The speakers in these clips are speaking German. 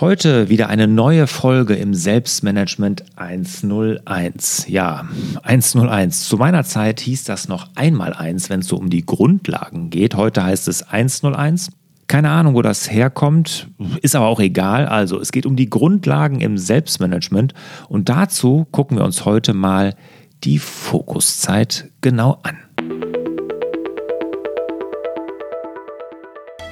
Heute wieder eine neue Folge im Selbstmanagement 101. Ja, 101. Zu meiner Zeit hieß das noch einmal eins, wenn es so um die Grundlagen geht. Heute heißt es 101. Keine Ahnung, wo das herkommt, ist aber auch egal. Also, es geht um die Grundlagen im Selbstmanagement und dazu gucken wir uns heute mal die Fokuszeit genau an.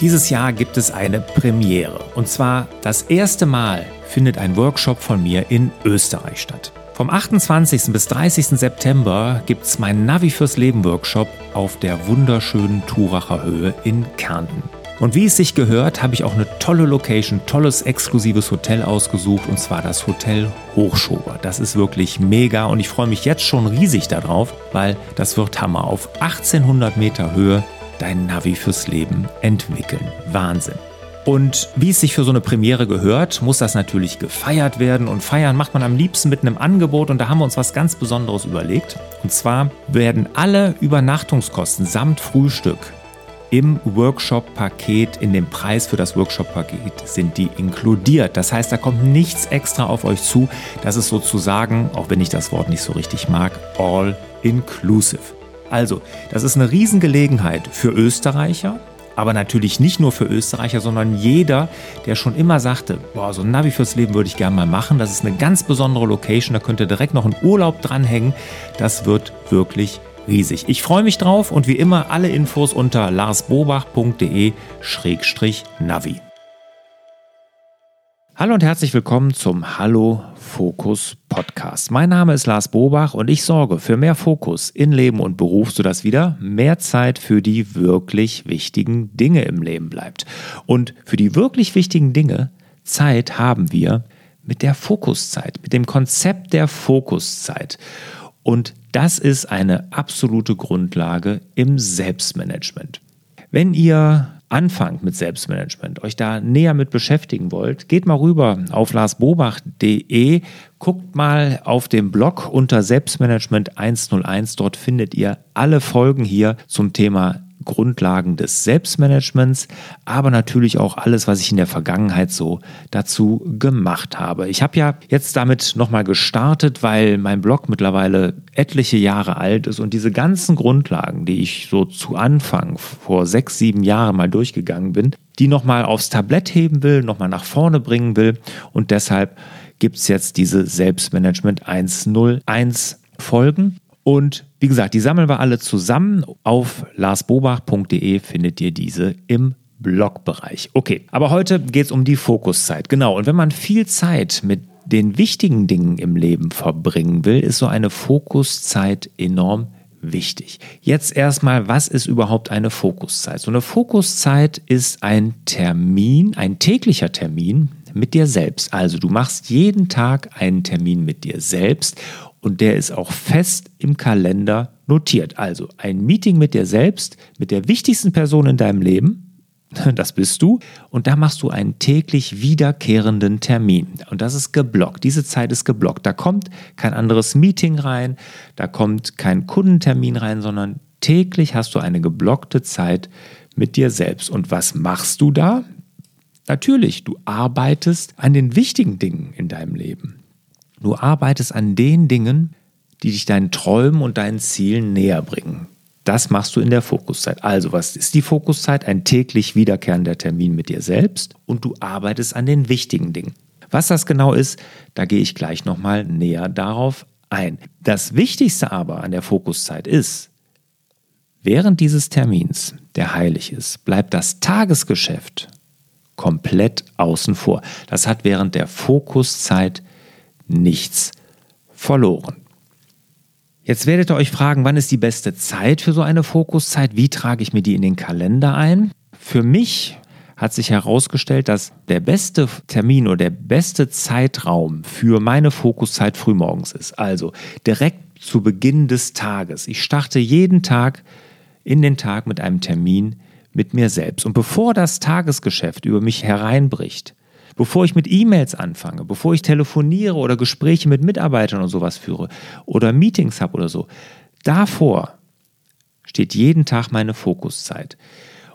Dieses Jahr gibt es eine Premiere. Und zwar das erste Mal findet ein Workshop von mir in Österreich statt. Vom 28. bis 30. September gibt es meinen Navi fürs Leben Workshop auf der wunderschönen Turacher Höhe in Kärnten. Und wie es sich gehört, habe ich auch eine tolle Location, tolles exklusives Hotel ausgesucht und zwar das Hotel Hochschober. Das ist wirklich mega und ich freue mich jetzt schon riesig darauf, weil das wird Hammer. Auf 1800 Meter Höhe dein Navi fürs Leben entwickeln. Wahnsinn. Und wie es sich für so eine Premiere gehört, muss das natürlich gefeiert werden. Und feiern macht man am liebsten mit einem Angebot. Und da haben wir uns was ganz Besonderes überlegt. Und zwar werden alle Übernachtungskosten samt Frühstück im Workshop-Paket, in dem Preis für das Workshop-Paket sind die inkludiert. Das heißt, da kommt nichts extra auf euch zu. Das ist sozusagen, auch wenn ich das Wort nicht so richtig mag, all inclusive. Also, das ist eine Riesengelegenheit für Österreicher, aber natürlich nicht nur für Österreicher, sondern jeder, der schon immer sagte, boah, so ein Navi fürs Leben würde ich gerne mal machen. Das ist eine ganz besondere Location, da könnt ihr direkt noch einen Urlaub dranhängen. Das wird wirklich riesig. Ich freue mich drauf und wie immer alle Infos unter larsbobach.de-navi. Hallo und herzlich willkommen zum Hallo Fokus Podcast. Mein Name ist Lars Bobach und ich sorge für mehr Fokus in Leben und Beruf, sodass wieder mehr Zeit für die wirklich wichtigen Dinge im Leben bleibt. Und für die wirklich wichtigen Dinge Zeit haben wir mit der Fokuszeit, mit dem Konzept der Fokuszeit. Und das ist eine absolute Grundlage im Selbstmanagement. Wenn ihr anfangt mit Selbstmanagement, euch da näher mit beschäftigen wollt, geht mal rüber auf larsbobach.de, guckt mal auf dem Blog unter Selbstmanagement 101. Dort findet ihr alle Folgen hier zum Thema Grundlagen des Selbstmanagements, aber natürlich auch alles, was ich in der Vergangenheit so dazu gemacht habe. Ich habe ja jetzt damit nochmal gestartet, weil mein Blog mittlerweile etliche Jahre alt ist und diese ganzen Grundlagen, die ich so zu Anfang vor sechs, sieben Jahren mal durchgegangen bin, die nochmal aufs Tablett heben will, nochmal nach vorne bringen will und deshalb gibt es jetzt diese Selbstmanagement 101 Folgen. Und wie gesagt, die sammeln wir alle zusammen. Auf larsbobach.de findet ihr diese im Blogbereich. Okay, aber heute geht es um die Fokuszeit. Genau, und wenn man viel Zeit mit den wichtigen Dingen im Leben verbringen will, ist so eine Fokuszeit enorm wichtig. Jetzt erstmal, was ist überhaupt eine Fokuszeit? So eine Fokuszeit ist ein Termin, ein täglicher Termin mit dir selbst. Also du machst jeden Tag einen Termin mit dir selbst und der ist auch fest im Kalender notiert. Also ein Meeting mit dir selbst, mit der wichtigsten Person in deinem Leben, das bist du, und da machst du einen täglich wiederkehrenden Termin. Und das ist geblockt. Diese Zeit ist geblockt. Da kommt kein anderes Meeting rein, da kommt kein Kundentermin rein, sondern täglich hast du eine geblockte Zeit mit dir selbst. Und was machst du da? Natürlich, du arbeitest an den wichtigen Dingen in deinem Leben. Du arbeitest an den Dingen, die dich deinen Träumen und deinen Zielen näher bringen. Das machst du in der Fokuszeit. Also, was ist die Fokuszeit? Ein täglich wiederkehrender Termin mit dir selbst und du arbeitest an den wichtigen Dingen. Was das genau ist, da gehe ich gleich nochmal näher darauf ein. Das Wichtigste aber an der Fokuszeit ist, während dieses Termins, der heilig ist, bleibt das Tagesgeschäft komplett außen vor. Das hat während der Fokuszeit nichts verloren. Jetzt werdet ihr euch fragen, wann ist die beste Zeit für so eine Fokuszeit? Wie trage ich mir die in den Kalender ein? Für mich hat sich herausgestellt, dass der beste Termin oder der beste Zeitraum für meine Fokuszeit frühmorgens ist. Also direkt zu Beginn des Tages. Ich starte jeden Tag in den Tag mit einem Termin mit mir selbst. Und bevor das Tagesgeschäft über mich hereinbricht, bevor ich mit E-Mails anfange, bevor ich telefoniere oder Gespräche mit Mitarbeitern und sowas führe oder Meetings habe oder so, davor steht jeden Tag meine Fokuszeit.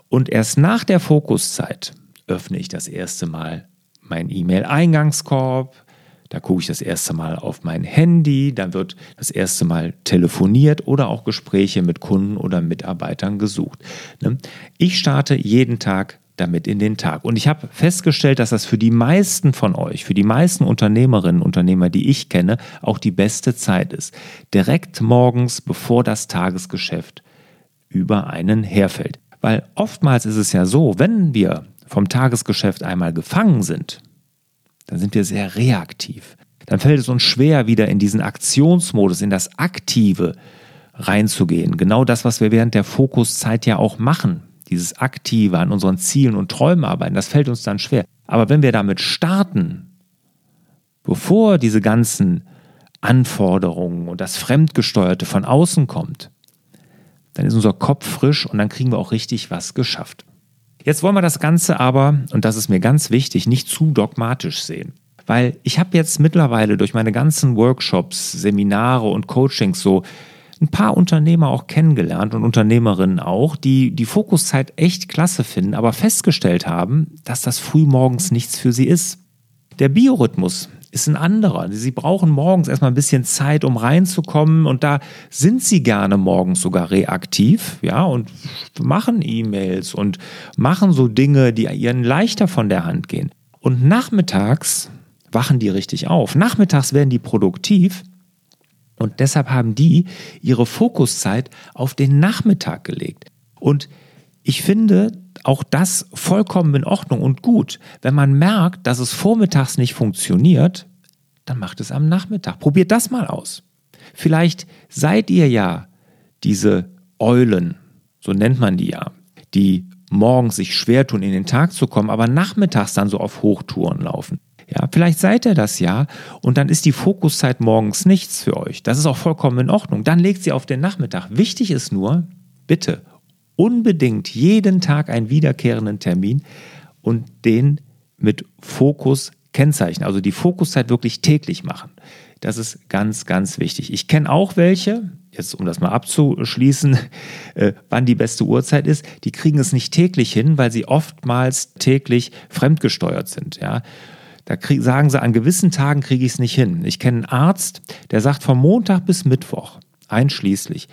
Und erst nach der Fokuszeit öffne ich das erste Mal mein E-Mail-Eingangskorb, da gucke ich das erste Mal auf mein Handy, dann wird das erste Mal telefoniert oder auch Gespräche mit Kunden oder Mitarbeitern gesucht. Ne? Ich starte jeden Tag damit in den Tag. Und ich habe festgestellt, dass das für die meisten von euch, für die meisten Unternehmerinnen und Unternehmer, die ich kenne, auch die beste Zeit ist. Direkt morgens, bevor das Tagesgeschäft über einen herfällt. Weil oftmals ist es ja so, wenn wir vom Tagesgeschäft einmal gefangen sind, dann sind wir sehr reaktiv. Dann fällt es uns schwer, wieder in diesen Aktionsmodus, in das Aktive reinzugehen. Genau das, was wir während der Fokuszeit ja auch machen. Dieses Aktive an unseren Zielen und Träumen arbeiten, das fällt uns dann schwer. Aber wenn wir damit starten, bevor diese ganzen Anforderungen und das Fremdgesteuerte von außen kommt, dann ist unser Kopf frisch und dann kriegen wir auch richtig was geschafft. Jetzt wollen wir das Ganze aber, und das ist mir ganz wichtig, nicht zu dogmatisch sehen. Weil ich habe jetzt mittlerweile durch meine ganzen Workshops, Seminare und Coachings so ein paar Unternehmer auch kennengelernt und Unternehmerinnen auch, die die Fokuszeit echt klasse finden, aber festgestellt haben, dass das frühmorgens nichts für sie ist. Der Biorhythmus, ist ein anderer. Sie brauchen morgens erstmal ein bisschen Zeit, um reinzukommen und da sind sie gerne morgens sogar reaktiv, ja, und machen E-Mails und machen so Dinge, die ihnen leichter von der Hand gehen. Und nachmittags wachen die richtig auf. Nachmittags werden die produktiv und deshalb haben die ihre Fokuszeit auf den Nachmittag gelegt. Und ich finde, auch das vollkommen in Ordnung und gut. Wenn man merkt, dass es vormittags nicht funktioniert, dann macht es am Nachmittag. Probiert das mal aus. Vielleicht seid ihr ja diese Eulen, so nennt man die ja, die morgens sich schwer tun, in den Tag zu kommen, aber nachmittags dann so auf Hochtouren laufen. Ja, vielleicht seid ihr das ja und dann ist die Fokuszeit morgens nichts für euch. Das ist auch vollkommen in Ordnung. Dann legt sie auf den Nachmittag. Wichtig ist nur, bitte unbedingt jeden Tag einen wiederkehrenden Termin und den mit Fokus kennzeichnen. Also die Fokuszeit wirklich täglich machen. Das ist ganz, ganz wichtig. Ich kenne auch welche, jetzt um das mal abzuschließen, äh, wann die beste Uhrzeit ist, die kriegen es nicht täglich hin, weil sie oftmals täglich fremdgesteuert sind. Ja. Da krieg, sagen sie, an gewissen Tagen kriege ich es nicht hin. Ich kenne einen Arzt, der sagt, von Montag bis Mittwoch einschließlich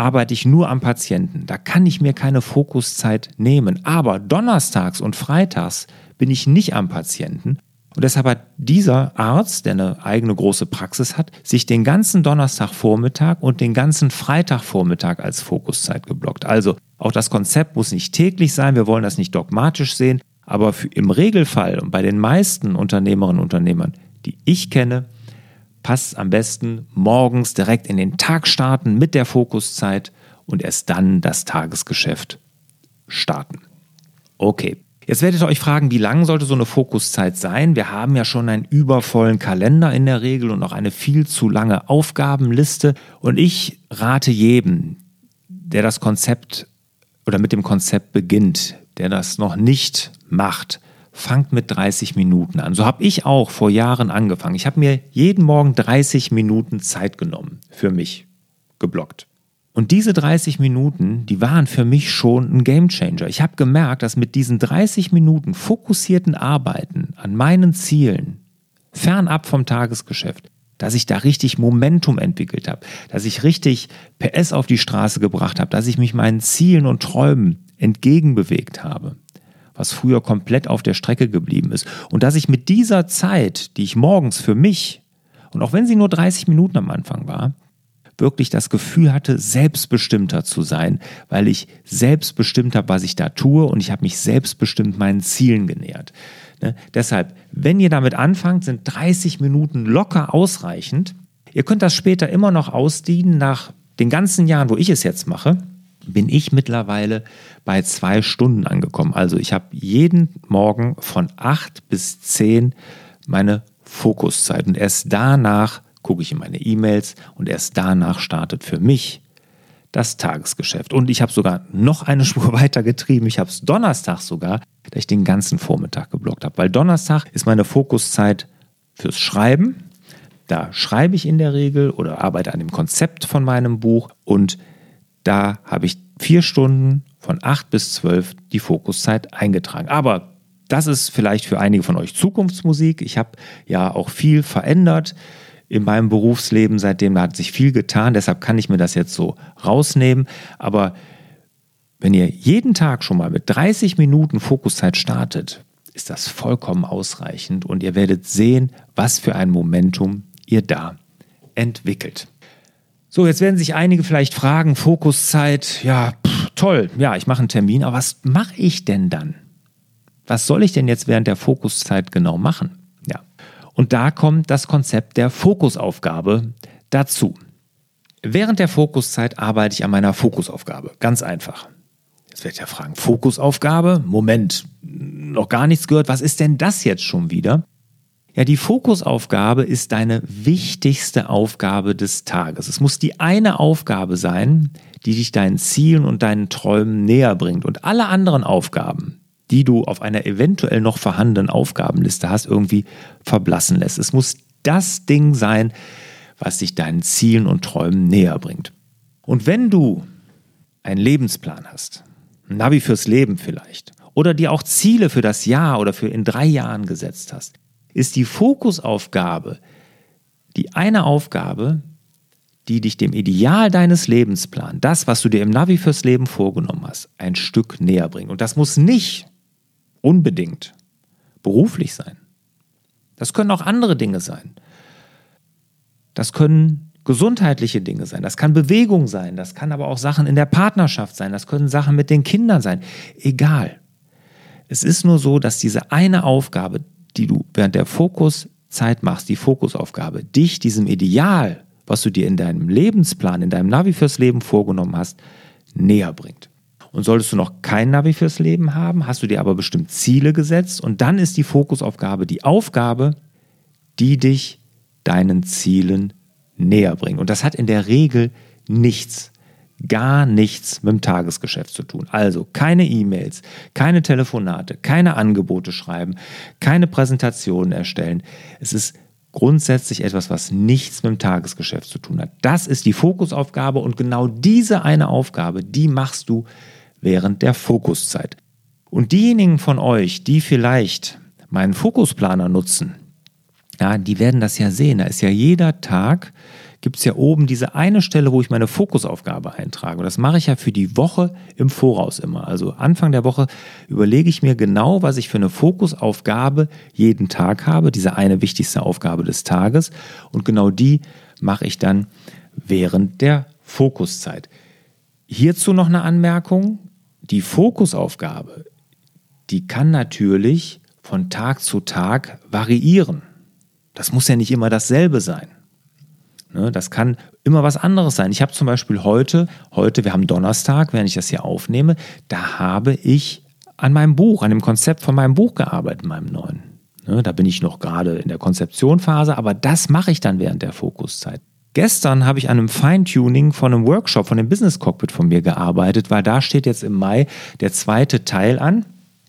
arbeite ich nur am Patienten. Da kann ich mir keine Fokuszeit nehmen. Aber donnerstags und freitags bin ich nicht am Patienten. Und deshalb hat dieser Arzt, der eine eigene große Praxis hat, sich den ganzen Donnerstagvormittag und den ganzen Freitagvormittag als Fokuszeit geblockt. Also auch das Konzept muss nicht täglich sein, wir wollen das nicht dogmatisch sehen, aber im Regelfall und bei den meisten Unternehmerinnen und Unternehmern, die ich kenne, passt am besten morgens direkt in den Tag starten mit der Fokuszeit und erst dann das Tagesgeschäft starten. Okay. Jetzt werdet ihr euch fragen, wie lang sollte so eine Fokuszeit sein? Wir haben ja schon einen übervollen Kalender in der Regel und auch eine viel zu lange Aufgabenliste. Und ich rate jedem, der das Konzept oder mit dem Konzept beginnt, der das noch nicht macht, fangt mit 30 Minuten an. So habe ich auch vor Jahren angefangen. Ich habe mir jeden Morgen 30 Minuten Zeit genommen für mich geblockt. Und diese 30 Minuten, die waren für mich schon ein Gamechanger. Ich habe gemerkt, dass mit diesen 30 Minuten fokussierten Arbeiten an meinen Zielen, fernab vom Tagesgeschäft, dass ich da richtig Momentum entwickelt habe, dass ich richtig PS auf die Straße gebracht habe, dass ich mich meinen Zielen und Träumen entgegenbewegt habe, was früher komplett auf der Strecke geblieben ist. Und dass ich mit dieser Zeit, die ich morgens für mich, und auch wenn sie nur 30 Minuten am Anfang war, wirklich das Gefühl hatte, selbstbestimmter zu sein, weil ich selbstbestimmt habe, was ich da tue und ich habe mich selbstbestimmt meinen Zielen genähert. Ne? Deshalb, wenn ihr damit anfangt, sind 30 Minuten locker ausreichend. Ihr könnt das später immer noch ausdienen. Nach den ganzen Jahren, wo ich es jetzt mache, bin ich mittlerweile bei zwei Stunden angekommen. Also ich habe jeden Morgen von 8 bis 10 meine Fokuszeit und erst danach gucke ich in meine E-Mails und erst danach startet für mich das Tagesgeschäft. Und ich habe sogar noch eine Spur weiter getrieben. Ich habe es Donnerstag sogar, da ich den ganzen Vormittag geblockt habe. Weil Donnerstag ist meine Fokuszeit fürs Schreiben. Da schreibe ich in der Regel oder arbeite an dem Konzept von meinem Buch. Und da habe ich vier Stunden von acht bis zwölf die Fokuszeit eingetragen. Aber das ist vielleicht für einige von euch Zukunftsmusik. Ich habe ja auch viel verändert in meinem Berufsleben seitdem. Da hat sich viel getan, deshalb kann ich mir das jetzt so rausnehmen. Aber wenn ihr jeden Tag schon mal mit 30 Minuten Fokuszeit startet, ist das vollkommen ausreichend und ihr werdet sehen, was für ein Momentum ihr da entwickelt. So, jetzt werden sich einige vielleicht fragen, Fokuszeit, ja, pff, toll, ja, ich mache einen Termin, aber was mache ich denn dann? Was soll ich denn jetzt während der Fokuszeit genau machen? Ja. Und da kommt das Konzept der Fokusaufgabe dazu. Während der Fokuszeit arbeite ich an meiner Fokusaufgabe. Ganz einfach. Jetzt werde ich ja fragen, Fokusaufgabe? Moment, noch gar nichts gehört. Was ist denn das jetzt schon wieder? Ja, die Fokusaufgabe ist deine wichtigste Aufgabe des Tages. Es muss die eine Aufgabe sein, die dich deinen Zielen und deinen Träumen näher bringt. Und alle anderen Aufgaben, die du auf einer eventuell noch vorhandenen Aufgabenliste hast, irgendwie verblassen lässt. Es muss das Ding sein, was dich deinen Zielen und Träumen näher bringt. Und wenn du einen Lebensplan hast, ein Navi fürs Leben vielleicht, oder dir auch Ziele für das Jahr oder für in drei Jahren gesetzt hast, ist die Fokusaufgabe die eine Aufgabe, die dich dem Ideal deines Lebensplans, das, was du dir im Navi fürs Leben vorgenommen hast, ein Stück näher bringt. Und das muss nicht unbedingt beruflich sein. Das können auch andere Dinge sein. Das können gesundheitliche Dinge sein, das kann Bewegung sein, das kann aber auch Sachen in der Partnerschaft sein, das können Sachen mit den Kindern sein. Egal. Es ist nur so, dass diese eine Aufgabe, die du während der Fokuszeit machst, die Fokusaufgabe, dich diesem Ideal, was du dir in deinem Lebensplan, in deinem Navi fürs Leben vorgenommen hast, näher bringt. Und solltest du noch kein Navi fürs Leben haben, hast du dir aber bestimmt Ziele gesetzt und dann ist die Fokusaufgabe die Aufgabe, die dich deinen Zielen näher bringt. Und das hat in der Regel nichts gar nichts mit dem Tagesgeschäft zu tun. Also keine E-Mails, keine Telefonate, keine Angebote schreiben, keine Präsentationen erstellen. Es ist grundsätzlich etwas, was nichts mit dem Tagesgeschäft zu tun hat. Das ist die Fokusaufgabe und genau diese eine Aufgabe, die machst du während der Fokuszeit. Und diejenigen von euch, die vielleicht meinen Fokusplaner nutzen, ja, die werden das ja sehen. Da ist ja jeder Tag gibt es ja oben diese eine Stelle, wo ich meine Fokusaufgabe eintrage. Und das mache ich ja für die Woche im Voraus immer. Also Anfang der Woche überlege ich mir genau, was ich für eine Fokusaufgabe jeden Tag habe, diese eine wichtigste Aufgabe des Tages. Und genau die mache ich dann während der Fokuszeit. Hierzu noch eine Anmerkung. Die Fokusaufgabe, die kann natürlich von Tag zu Tag variieren. Das muss ja nicht immer dasselbe sein. Ne, das kann immer was anderes sein. Ich habe zum Beispiel heute, heute, wir haben Donnerstag, wenn ich das hier aufnehme, da habe ich an meinem Buch, an dem Konzept von meinem Buch gearbeitet, meinem neuen. Ne, da bin ich noch gerade in der Konzeptionphase, aber das mache ich dann während der Fokuszeit. Gestern habe ich an einem Feintuning von einem Workshop, von dem Business Cockpit von mir gearbeitet, weil da steht jetzt im Mai der zweite Teil an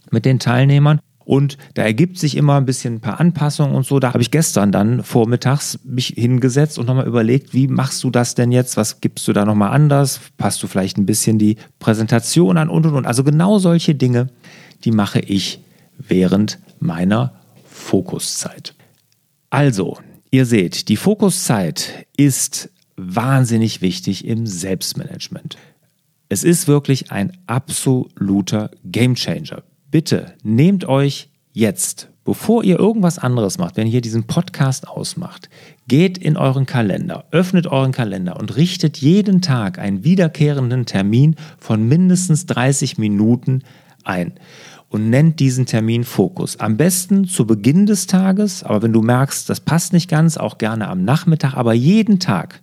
mit den Teilnehmern. Und da ergibt sich immer ein bisschen ein paar Anpassungen und so. Da habe ich gestern dann vormittags mich hingesetzt und nochmal überlegt, wie machst du das denn jetzt? Was gibst du da nochmal anders? Passt du vielleicht ein bisschen die Präsentation an und und und. Also genau solche Dinge, die mache ich während meiner Fokuszeit. Also, ihr seht, die Fokuszeit ist wahnsinnig wichtig im Selbstmanagement. Es ist wirklich ein absoluter Gamechanger bitte nehmt euch jetzt, bevor ihr irgendwas anderes macht, wenn ihr diesen Podcast ausmacht, geht in euren Kalender, öffnet euren Kalender und richtet jeden Tag einen wiederkehrenden Termin von mindestens 30 Minuten ein und nennt diesen Termin Fokus. Am besten zu Beginn des Tages, aber wenn du merkst, das passt nicht ganz, auch gerne am Nachmittag, aber jeden Tag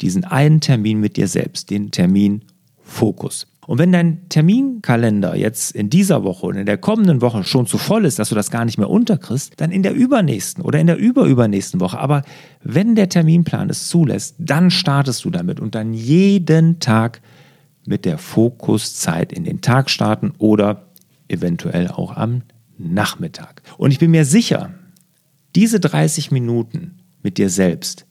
diesen einen Termin mit dir selbst, den Termin Fokus. Und wenn dein Terminkalender jetzt in dieser Woche und in der kommenden Woche schon zu voll ist, dass du das gar nicht mehr unterkriegst, dann in der übernächsten oder in der überübernächsten Woche. Aber wenn der Terminplan es zulässt, dann startest du damit und dann jeden Tag mit der Fokuszeit in den Tag starten oder eventuell auch am Nachmittag. Und ich bin mir sicher, diese 30 Minuten mit dir selbst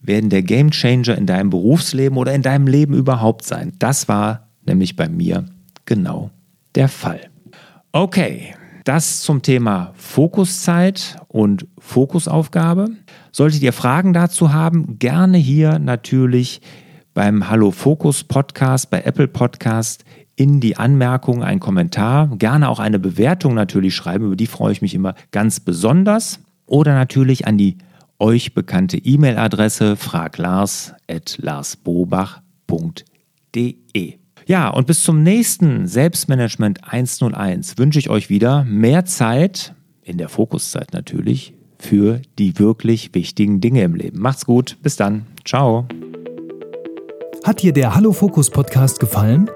werden der Gamechanger in deinem Berufsleben oder in deinem Leben überhaupt sein. Das war nämlich bei mir genau der Fall. Okay, Das zum Thema Fokuszeit und Fokusaufgabe. Solltet ihr Fragen dazu haben, gerne hier natürlich beim Hallo Fokus Podcast, bei Apple Podcast in die Anmerkung einen Kommentar, gerne auch eine Bewertung natürlich schreiben, über die freue ich mich immer ganz besonders. Oder natürlich an die euch bekannte E-Mail-Adresse fraglars.larsbobach.de. Ja, und bis zum nächsten Selbstmanagement 101 wünsche ich euch wieder mehr Zeit, in der Fokuszeit natürlich, für die wirklich wichtigen Dinge im Leben. Macht's gut, bis dann. Ciao. Hat dir der Hallo Fokus Podcast gefallen?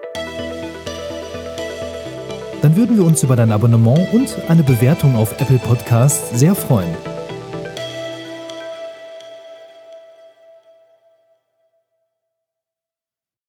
Dann würden wir uns über dein Abonnement und eine Bewertung auf Apple Podcasts sehr freuen.